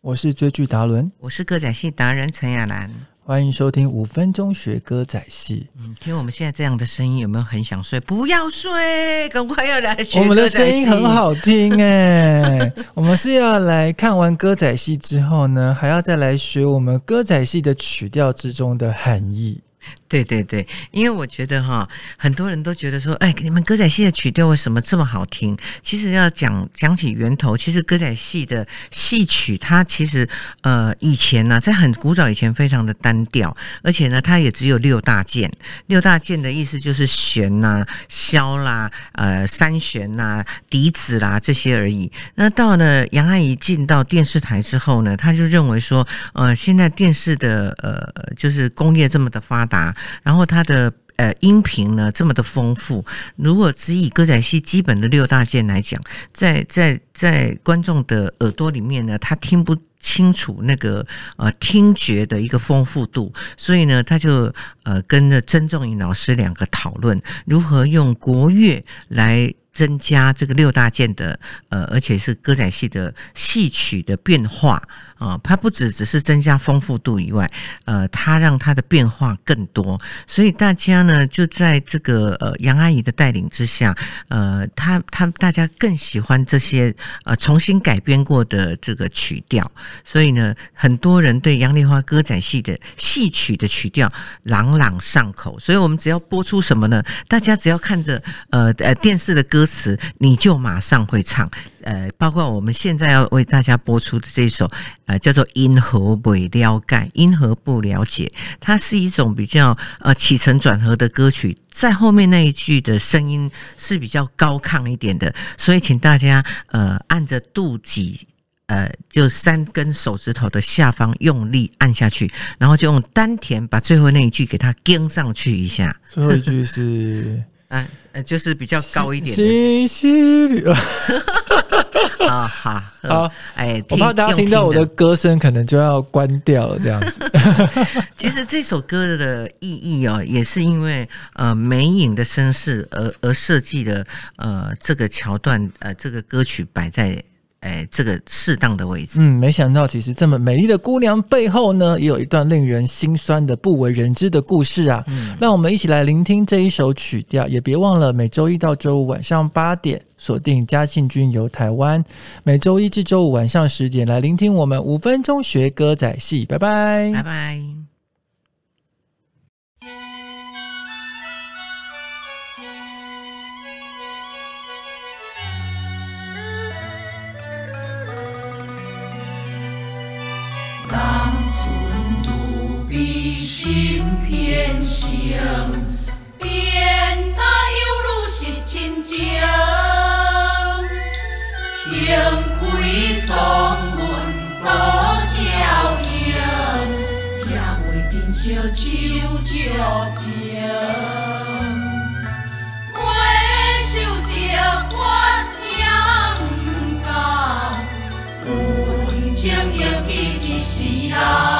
我是追剧达伦，我是歌仔戏达人陈亚兰。欢迎收听五分钟学歌仔戏。嗯，听我们现在这样的声音，有没有很想睡？不要睡，赶快要来学我们的声音很好听哎，我们是要来看完歌仔戏之后呢，还要再来学我们歌仔戏的曲调之中的含义。对对对，因为我觉得哈，很多人都觉得说，哎，你们歌仔戏的曲调为什么这么好听？其实要讲讲起源头，其实歌仔戏的戏曲，它其实呃以前呢、在很古早以前非常的单调，而且呢，它也只有六大件。六大件的意思就是弦呐、箫啦、呃三弦呐、笛子啦这些而已。那到了杨阿姨进到电视台之后呢，她就认为说，呃，现在电视的呃就是工业这么的发达，然后它的。呃，音频呢这么的丰富，如果只以歌仔戏基本的六大件来讲，在在在观众的耳朵里面呢，他听不清楚那个呃听觉的一个丰富度，所以呢，他就呃跟着曾仲颖老师两个讨论如何用国乐来。增加这个六大件的呃，而且是歌仔戏的戏曲的变化啊，它不只只是增加丰富度以外，呃，它让它的变化更多，所以大家呢就在这个呃杨阿姨的带领之下，呃，他他大家更喜欢这些呃重新改编过的这个曲调，所以呢，很多人对杨丽花歌仔戏的戏曲的曲调朗朗上口，所以我们只要播出什么呢？大家只要看着呃呃电视的歌词，你就马上会唱。呃，包括我们现在要为大家播出的这首，呃，叫做《因何未了解》，因何不了解？它是一种比较呃起承转合的歌曲，在后面那一句的声音是比较高亢一点的，所以请大家呃按着肚脐。呃，就三根手指头的下方用力按下去，然后就用丹田把最后那一句给它跟上去一下，最后一句是啊，呃，就是比较高一点的 啊，好，好，哎，我怕大家听到我的的。歌声，可能就要关掉了，这样子。其实这首歌的意义哦，也是因为呃梅影的身世而而设计的呃这个桥段呃这个歌曲摆在哎这个适当的位置。嗯，没想到其实这么美丽的姑娘背后呢，也有一段令人心酸的不为人知的故事啊。嗯让我们一起来聆听这一首曲调，也别忘了每周一到周五晚上八点锁定嘉庆君游台湾，每周一至周五晚上十点来聆听我们五分钟学歌仔戏，拜拜。拜拜。心变形，变得犹如是亲情。幸亏双阮多巧应，也袂珍惜酒酌情。情也记一世人。